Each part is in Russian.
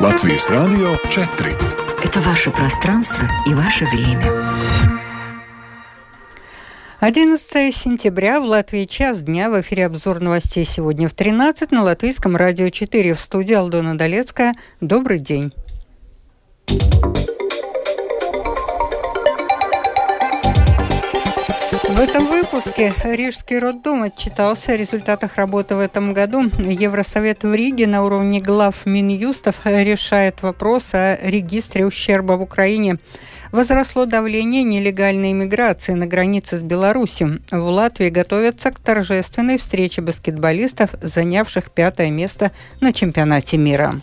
Латвийс Радио 4. Это ваше пространство и ваше время. 11 сентября в Латвии час дня в эфире обзор новостей сегодня в 13 на Латвийском радио 4 в студии Алдона Долецкая. Добрый день. В этом выпуске Рижский роддом отчитался о результатах работы в этом году. Евросовет в Риге на уровне глав Минюстов решает вопрос о регистре ущерба в Украине. Возросло давление нелегальной иммиграции на границе с Беларусью. В Латвии готовятся к торжественной встрече баскетболистов, занявших пятое место на чемпионате мира.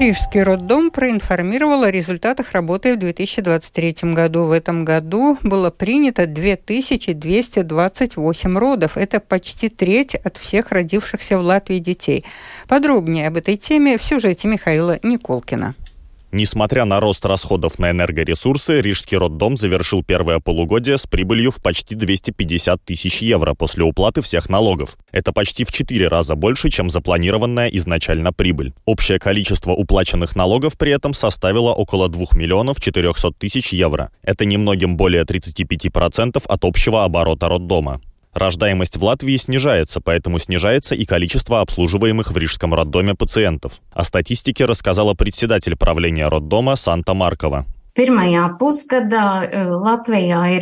Рижский роддом проинформировал о результатах работы в 2023 году. В этом году было принято 2228 родов. Это почти треть от всех родившихся в Латвии детей. Подробнее об этой теме в сюжете Михаила Николкина. Несмотря на рост расходов на энергоресурсы, Рижский роддом завершил первое полугодие с прибылью в почти 250 тысяч евро после уплаты всех налогов. Это почти в 4 раза больше, чем запланированная изначально прибыль. Общее количество уплаченных налогов при этом составило около 2 миллионов 400 тысяч евро. Это немногим более 35% от общего оборота роддома. Рождаемость в Латвии снижается, поэтому снижается и количество обслуживаемых в Рижском роддоме пациентов. О статистике рассказала председатель правления роддома Санта Маркова. Э,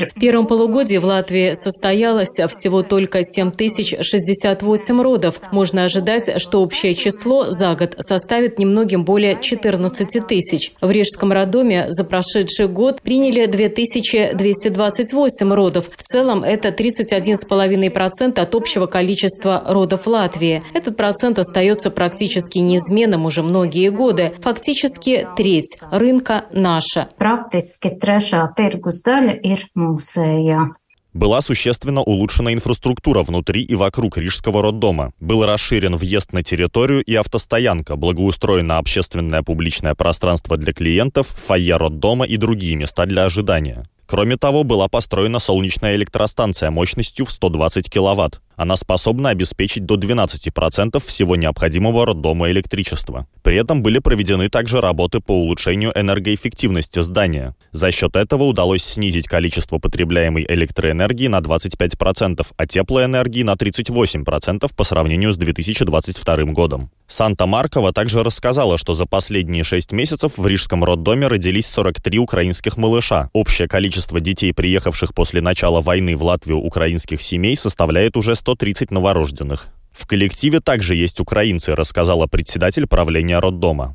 в первом полугодии в Латвии состоялось всего только 7068 родов. Можно ожидать, что общее число за год составит немногим более 14 тысяч. В Рижском роддоме за прошедший год приняли 2228 родов. В целом это 31,5% от общего количества родов Латвии. Этот процент остается практически неизменным уже многие годы. Фактически треть рынка наша praktiski trešā tirgus daļa ir mūsējā. Была существенно улучшена инфраструктура внутри и вокруг Рижского роддома. Был расширен въезд на территорию и автостоянка, благоустроено общественное публичное пространство для клиентов, фойе роддома и другие места для ожидания. Кроме того, была построена солнечная электростанция мощностью в 120 киловатт. Она способна обеспечить до 12% всего необходимого роддома электричества. При этом были проведены также работы по улучшению энергоэффективности здания. За счет этого удалось снизить количество потребляемой электроэнергии на 25%, а теплоэнергии на 38% по сравнению с 2022 годом. Санта-Маркова также рассказала, что за последние 6 месяцев в Рижском роддоме родились 43 украинских малыша. Общее количество детей, приехавших после начала войны в Латвию украинских семей, составляет уже 100 130 новорожденных. В коллективе также есть украинцы, рассказала председатель правления роддома.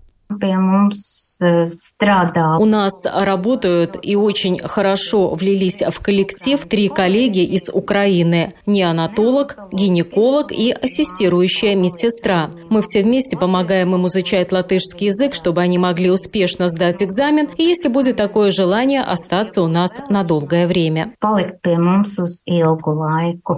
У нас работают и очень хорошо влились в коллектив три коллеги из Украины – неонатолог, гинеколог и ассистирующая медсестра. Мы все вместе помогаем им изучать латышский язык, чтобы они могли успешно сдать экзамен и, если будет такое желание, остаться у нас на долгое время.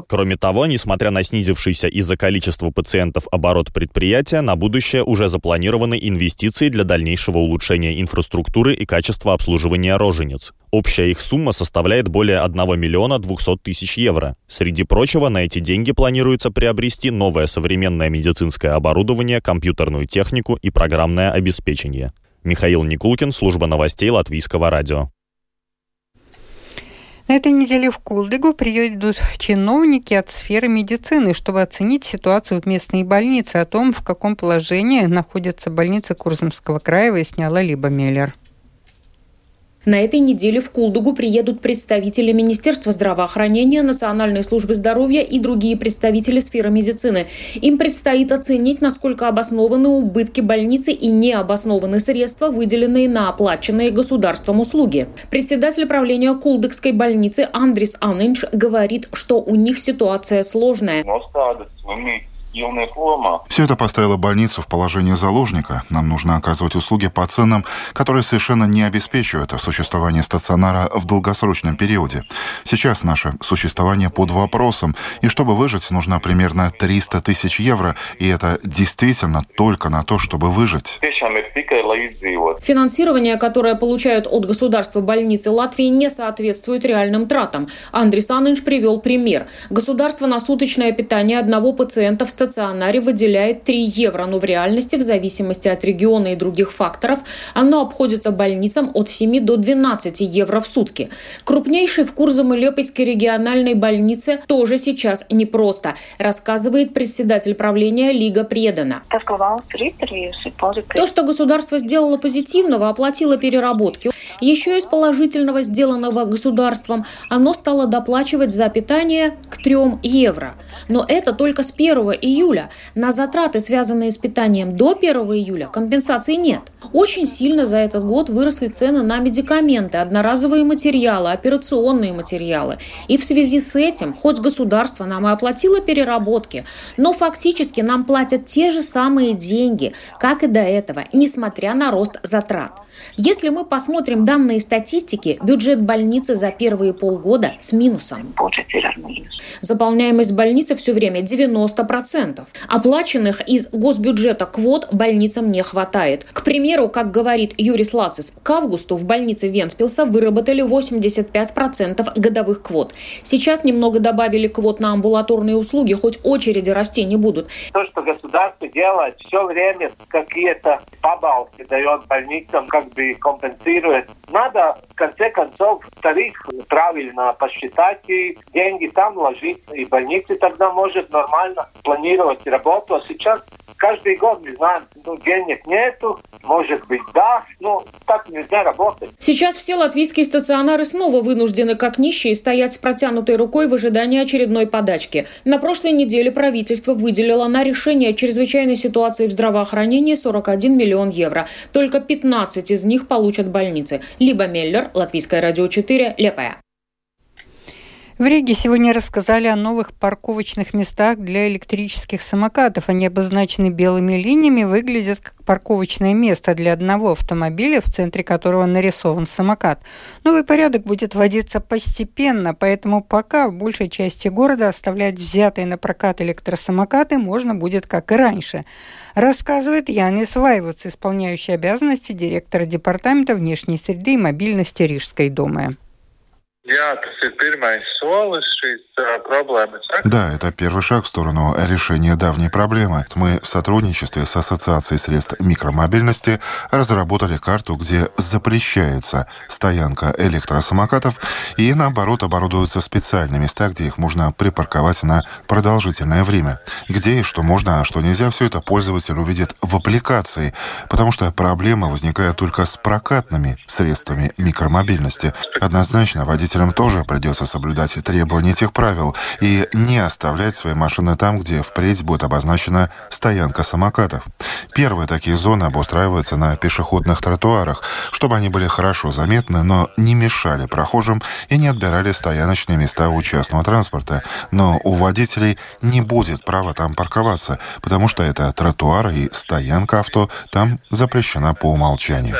Кроме того, несмотря на снизившийся из-за количества пациентов оборот предприятия, на будущее уже запланированы инвестиции инвестиций для дальнейшего улучшения инфраструктуры и качества обслуживания рожениц. Общая их сумма составляет более 1 миллиона 200 тысяч евро. Среди прочего, на эти деньги планируется приобрести новое современное медицинское оборудование, компьютерную технику и программное обеспечение. Михаил Никулкин, служба новостей Латвийского радио. На этой неделе в Кулдыгу приедут чиновники от сферы медицины, чтобы оценить ситуацию в местной больнице, о том, в каком положении находится больница Курзамского края, выясняла Либо Меллер. На этой неделе в Кулдугу приедут представители Министерства здравоохранения, Национальной службы здоровья и другие представители сферы медицины. Им предстоит оценить, насколько обоснованы убытки больницы и необоснованы средства, выделенные на оплаченные государством услуги. Председатель правления Кулдыкской больницы Андрис Анинч говорит, что у них ситуация сложная. Все это поставило больницу в положение заложника. Нам нужно оказывать услуги по ценам, которые совершенно не обеспечивают существование стационара в долгосрочном периоде. Сейчас наше существование под вопросом, и чтобы выжить, нужно примерно 300 тысяч евро, и это действительно только на то, чтобы выжить. Финансирование, которое получают от государства больницы Латвии, не соответствует реальным тратам. Андрей Саныч привел пример. Государство на суточное питание одного пациента в стационаре выделяет 3 евро, но в реальности, в зависимости от региона и других факторов, оно обходится больницам от 7 до 12 евро в сутки. Крупнейший в Курзам-Лепойской региональной больнице тоже сейчас непросто, рассказывает председатель правления Лига Предана. То, что государство сделало позитивного, оплатило переработки, еще из положительного, сделанного государством, оно стало доплачивать за питание к 3 евро. Но это только с 1 июля. На затраты, связанные с питанием до 1 июля, компенсации нет. Очень сильно за этот год выросли цены на медикаменты, одноразовые материалы, операционные материалы. И в связи с этим, хоть государство нам и оплатило переработки, но фактически нам платят те же самые деньги, как и до этого, несмотря на рост затрат. Если мы посмотрим данные статистики, бюджет больницы за первые полгода с минусом. Заполняемость больницы все время 90%. Оплаченных из госбюджета квот больницам не хватает. К примеру, как говорит Юрис Лацис, к августу в больнице Венспилса выработали 85% годовых квот. Сейчас немного добавили квот на амбулаторные услуги, хоть очереди расти не будут. То, что государство делает, все время какие-то побалки дает больницам, как бы компенсирует. Надо, в конце концов, тариф правильно посчитать и деньги там ложить. И больницы тогда может нормально планировать работу. А сейчас каждый год мы знаем, ну, денег нету, может быть, да, но так нельзя работать. Сейчас все латвийские стационары снова вынуждены, как нищие, стоять с протянутой рукой в ожидании очередной подачки. На прошлой неделе правительство выделило на решение чрезвычайной ситуации в здравоохранении 41 миллион евро. Только 15 из них получат больницы. Либо Меллер, Латвийское радио 4, Лепая. В Риге сегодня рассказали о новых парковочных местах для электрических самокатов. Они обозначены белыми линиями, выглядят как парковочное место для одного автомобиля, в центре которого нарисован самокат. Новый порядок будет вводиться постепенно, поэтому пока в большей части города оставлять взятые на прокат электросамокаты можно будет как и раньше. Рассказывает Янис Вайвац, исполняющий обязанности директора Департамента внешней среды и мобильности Рижской думы. Да, это первый шаг в сторону решения давней проблемы. Мы в сотрудничестве с Ассоциацией средств микромобильности разработали карту, где запрещается стоянка электросамокатов и, наоборот, оборудуются специальные места, где их можно припарковать на продолжительное время. Где и что можно, а что нельзя, все это пользователь увидит в аппликации, потому что проблема возникает только с прокатными средствами микромобильности. Однозначно, водитель Водителям тоже придется соблюдать требования этих правил и не оставлять свои машины там, где впредь будет обозначена стоянка самокатов. Первые такие зоны обустраиваются на пешеходных тротуарах, чтобы они были хорошо заметны, но не мешали прохожим и не отбирали стояночные места у частного транспорта. Но у водителей не будет права там парковаться, потому что это тротуар и стоянка авто там запрещена по умолчанию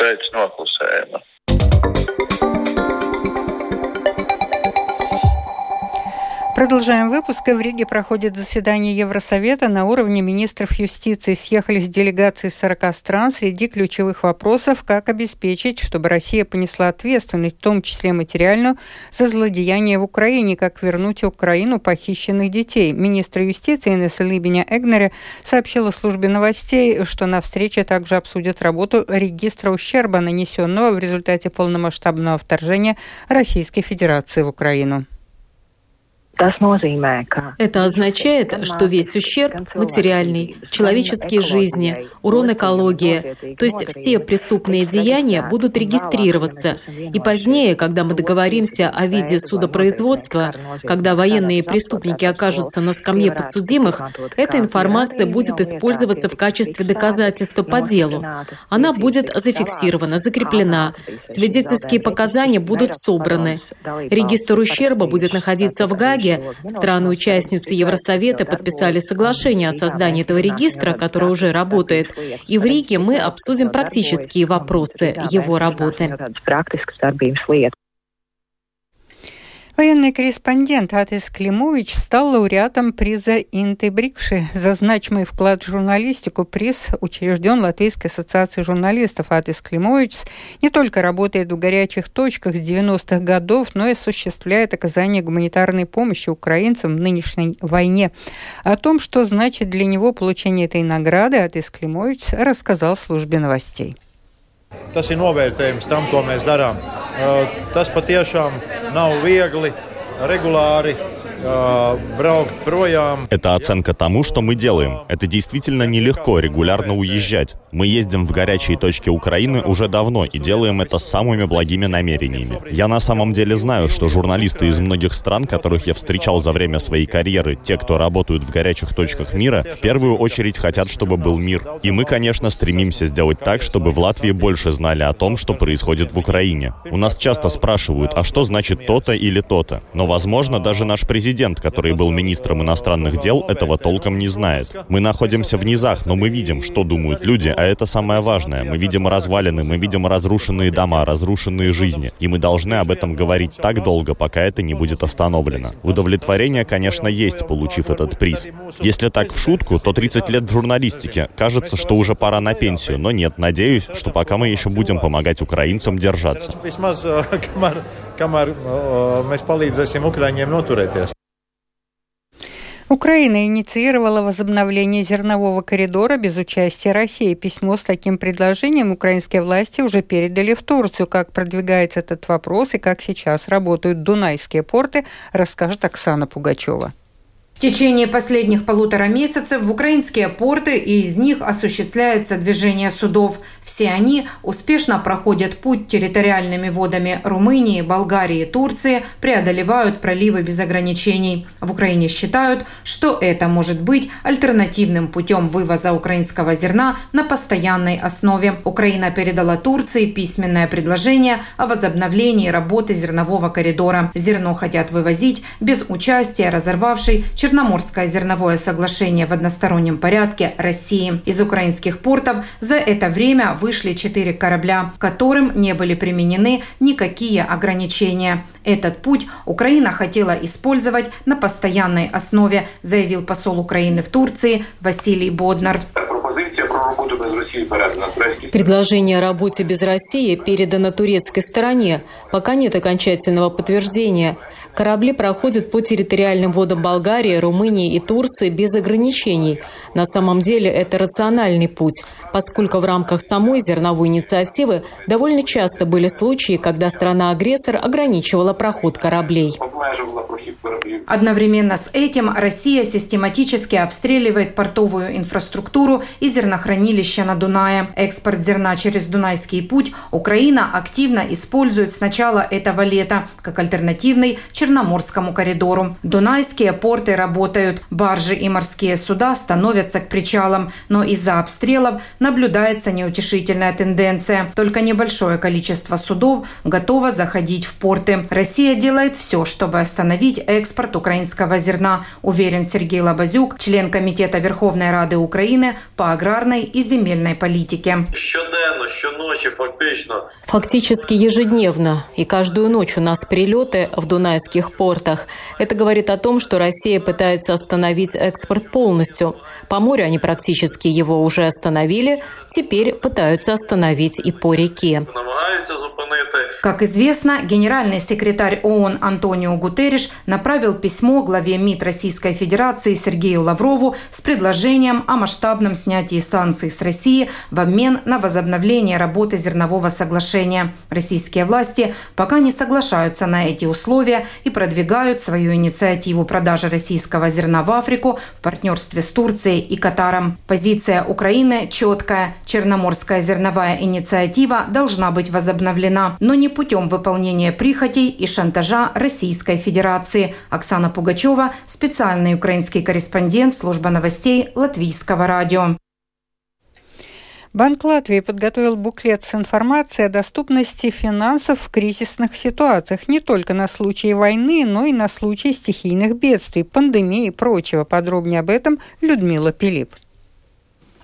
pēc noklusējuma. Продолжаем выпуск. В Риге проходит заседание Евросовета на уровне министров юстиции. Съехались делегации 40 стран. Среди ключевых вопросов, как обеспечить, чтобы Россия понесла ответственность, в том числе материальную, за злодеяние в Украине, как вернуть Украину похищенных детей. Министр юстиции Инесса Либеня Эгнере сообщила службе новостей, что на встрече также обсудят работу регистра ущерба, нанесенного в результате полномасштабного вторжения Российской Федерации в Украину. Это означает, что весь ущерб материальный, человеческие жизни, урон экологии, то есть все преступные деяния будут регистрироваться. И позднее, когда мы договоримся о виде судопроизводства, когда военные преступники окажутся на скамье подсудимых, эта информация будет использоваться в качестве доказательства по делу. Она будет зафиксирована, закреплена, свидетельские показания будут собраны. Регистр ущерба будет находиться в Гаге, итоге страны-участницы Евросовета подписали соглашение о создании этого регистра, который уже работает. И в Риге мы обсудим практические вопросы его работы. Военный корреспондент Атис Климович стал лауреатом приза Инты Брикши за значимый вклад в журналистику. Приз учрежден Латвийской ассоциацией журналистов. Атис Климович не только работает в горячих точках с 90-х годов, но и осуществляет оказание гуманитарной помощи украинцам в нынешней войне. О том, что значит для него получение этой награды, Атис Климович рассказал службе новостей. Tas ir novērtējums tam, ko mēs darām. Tas patiešām nav viegli, regulāri Это оценка тому, что мы делаем. Это действительно нелегко регулярно уезжать. Мы ездим в горячие точки Украины уже давно и делаем это с самыми благими намерениями. Я на самом деле знаю, что журналисты из многих стран, которых я встречал за время своей карьеры, те, кто работают в горячих точках мира, в первую очередь хотят, чтобы был мир. И мы, конечно, стремимся сделать так, чтобы в Латвии больше знали о том, что происходит в Украине. У нас часто спрашивают, а что значит то-то или то-то. Но, возможно, даже наш президент президент, который был министром иностранных дел, этого толком не знает. Мы находимся в низах, но мы видим, что думают люди, а это самое важное. Мы видим развалины, мы видим разрушенные дома, разрушенные жизни. И мы должны об этом говорить так долго, пока это не будет остановлено. Удовлетворение, конечно, есть, получив этот приз. Если так в шутку, то 30 лет в журналистике. Кажется, что уже пора на пенсию, но нет, надеюсь, что пока мы еще будем помогать украинцам держаться. kamēr mēs palīdzēsim Ukraiņiem noturēties. Украина инициировала возобновление зернового коридора без участия России. Письмо с таким предложением украинские власти уже передали в Турцию. Как продвигается этот вопрос и как сейчас работают дунайские порты, расскажет Оксана Пугачева. В течение последних полутора месяцев в украинские порты и из них осуществляется движение судов. Все они успешно проходят путь территориальными водами Румынии, Болгарии и Турции, преодолевают проливы без ограничений. В Украине считают, что это может быть альтернативным путем вывоза украинского зерна на постоянной основе. Украина передала Турции письменное предложение о возобновлении работы зернового коридора. Зерно хотят вывозить без участия разорвавшей Черноморское зерновое соглашение в одностороннем порядке России. Из украинских портов за это время вышли четыре корабля, которым не были применены никакие ограничения. Этот путь Украина хотела использовать на постоянной основе, заявил посол Украины в Турции Василий Боднар. Предложение о работе без России передано турецкой стороне. Пока нет окончательного подтверждения. Корабли проходят по территориальным водам Болгарии, Румынии и Турции без ограничений. На самом деле это рациональный путь, поскольку в рамках самой зерновой инициативы довольно часто были случаи, когда страна-агрессор ограничивала проход кораблей. Одновременно с этим Россия систематически обстреливает портовую инфраструктуру и зернохранилища на Дунае. Экспорт зерна через Дунайский путь Украина активно использует с начала этого лета как альтернативный Черноморскому коридору. Дунайские порты работают, баржи и морские суда становятся к причалам, но из-за обстрелов наблюдается неутешительная тенденция. Только небольшое количество судов готово заходить в порты. Россия делает все, чтобы остановить экспорт украинского зерна, уверен Сергей Лабазюк, член Комитета Верховной Рады Украины по аграрной и земельной политике. Фактически ежедневно и каждую ночь у нас прилеты в Дунайск российских портах. Это говорит о том, что Россия пытается остановить экспорт полностью. По морю они практически его уже остановили, теперь пытаются остановить и по реке. Как известно, генеральный секретарь ООН Антонио Гутерриш направил письмо главе МИД Российской Федерации Сергею Лаврову с предложением о масштабном снятии санкций с России в обмен на возобновление работы зернового соглашения. Российские власти пока не соглашаются на эти условия и продвигают свою инициативу продажи российского зерна в Африку в партнерстве с Турцией и Катаром. Позиция Украины четкая. Черноморская зерновая инициатива должна быть возобновлена, но не путем выполнения прихотей и шантажа Российской Федерации. Оксана Пугачева, специальный украинский корреспондент служба новостей Латвийского радио. Банк Латвии подготовил буклет с информацией о доступности финансов в кризисных ситуациях не только на случай войны, но и на случай стихийных бедствий, пандемии и прочего. Подробнее об этом Людмила Пилип.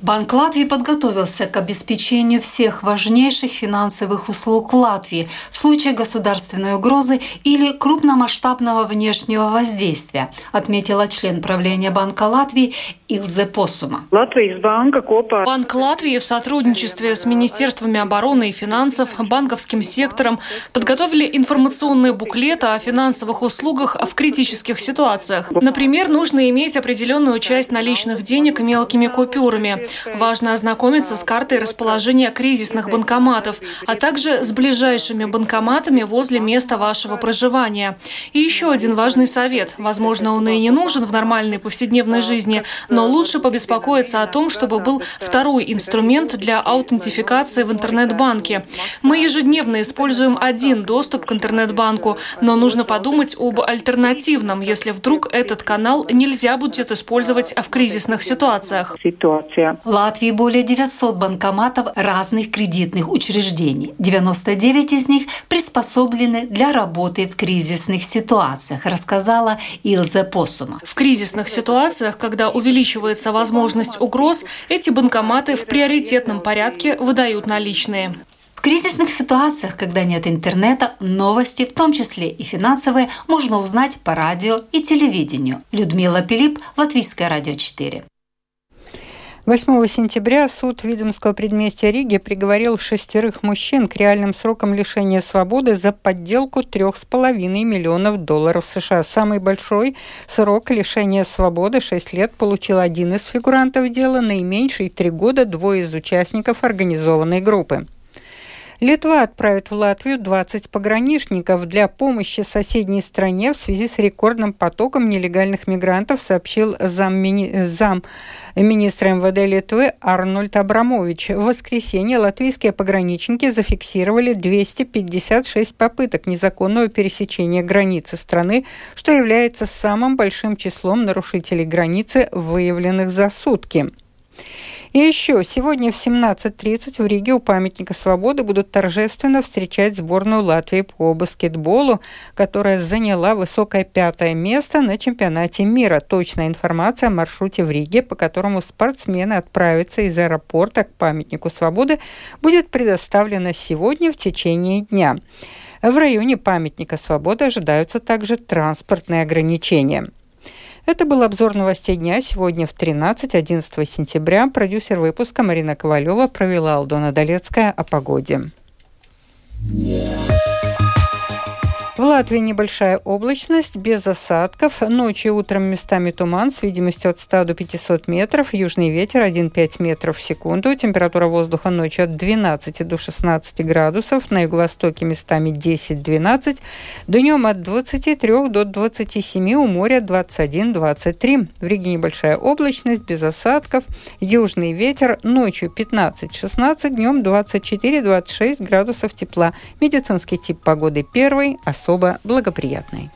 Банк Латвии подготовился к обеспечению всех важнейших финансовых услуг в Латвии в случае государственной угрозы или крупномасштабного внешнего воздействия, отметила член правления Банка Латвии Илзе Посума. Банк Латвии в сотрудничестве с Министерствами обороны и финансов, банковским сектором подготовили информационные буклеты о финансовых услугах в критических ситуациях. Например, нужно иметь определенную часть наличных денег мелкими купюрами. Важно ознакомиться с картой расположения кризисных банкоматов, а также с ближайшими банкоматами возле места вашего проживания. И еще один важный совет. Возможно, он и не нужен в нормальной повседневной жизни, но лучше побеспокоиться о том, чтобы был второй инструмент для аутентификации в интернет-банке. Мы ежедневно используем один доступ к интернет-банку, но нужно подумать об альтернативном, если вдруг этот канал нельзя будет использовать в кризисных ситуациях. В Латвии более 900 банкоматов разных кредитных учреждений. 99 из них приспособлены для работы в кризисных ситуациях, рассказала Илза Посума. В кризисных ситуациях, когда увеличивается возможность угроз, эти банкоматы в приоритетном порядке выдают наличные. В кризисных ситуациях, когда нет интернета, новости, в том числе и финансовые, можно узнать по радио и телевидению. Людмила Пилип, Латвийское радио 4. 8 сентября суд Видземского предместья Риги приговорил шестерых мужчин к реальным срокам лишения свободы за подделку 3,5 миллионов долларов США. Самый большой срок лишения свободы 6 лет получил один из фигурантов дела, наименьший 3 года двое из участников организованной группы. Литва отправит в Латвию 20 пограничников для помощи соседней стране в связи с рекордным потоком нелегальных мигрантов, сообщил заммини... зам министра МВД Литвы Арнольд Абрамович. В воскресенье латвийские пограничники зафиксировали 256 попыток незаконного пересечения границы страны, что является самым большим числом нарушителей границы, выявленных за сутки. И еще сегодня в 17.30 в Риге у памятника свободы будут торжественно встречать сборную Латвии по баскетболу, которая заняла высокое пятое место на чемпионате мира. Точная информация о маршруте в Риге, по которому спортсмены отправятся из аэропорта к памятнику свободы, будет предоставлена сегодня в течение дня. В районе памятника свободы ожидаются также транспортные ограничения. Это был обзор новостей дня сегодня в 13-11 сентября. Продюсер выпуска Марина Ковалева провела Алдона Долецкая о погоде. Yeah. В Латвии небольшая облачность, без осадков. Ночью и утром местами туман с видимостью от 100 до 500 метров. Южный ветер 1,5 метров в секунду. Температура воздуха ночью от 12 до 16 градусов. На юго-востоке местами 10-12. Днем от 23 до 27. У моря 21-23. В Риге небольшая облачность, без осадков. Южный ветер ночью 15-16. Днем 24-26 градусов тепла. Медицинский тип погоды первый, особенно особо благоприятной.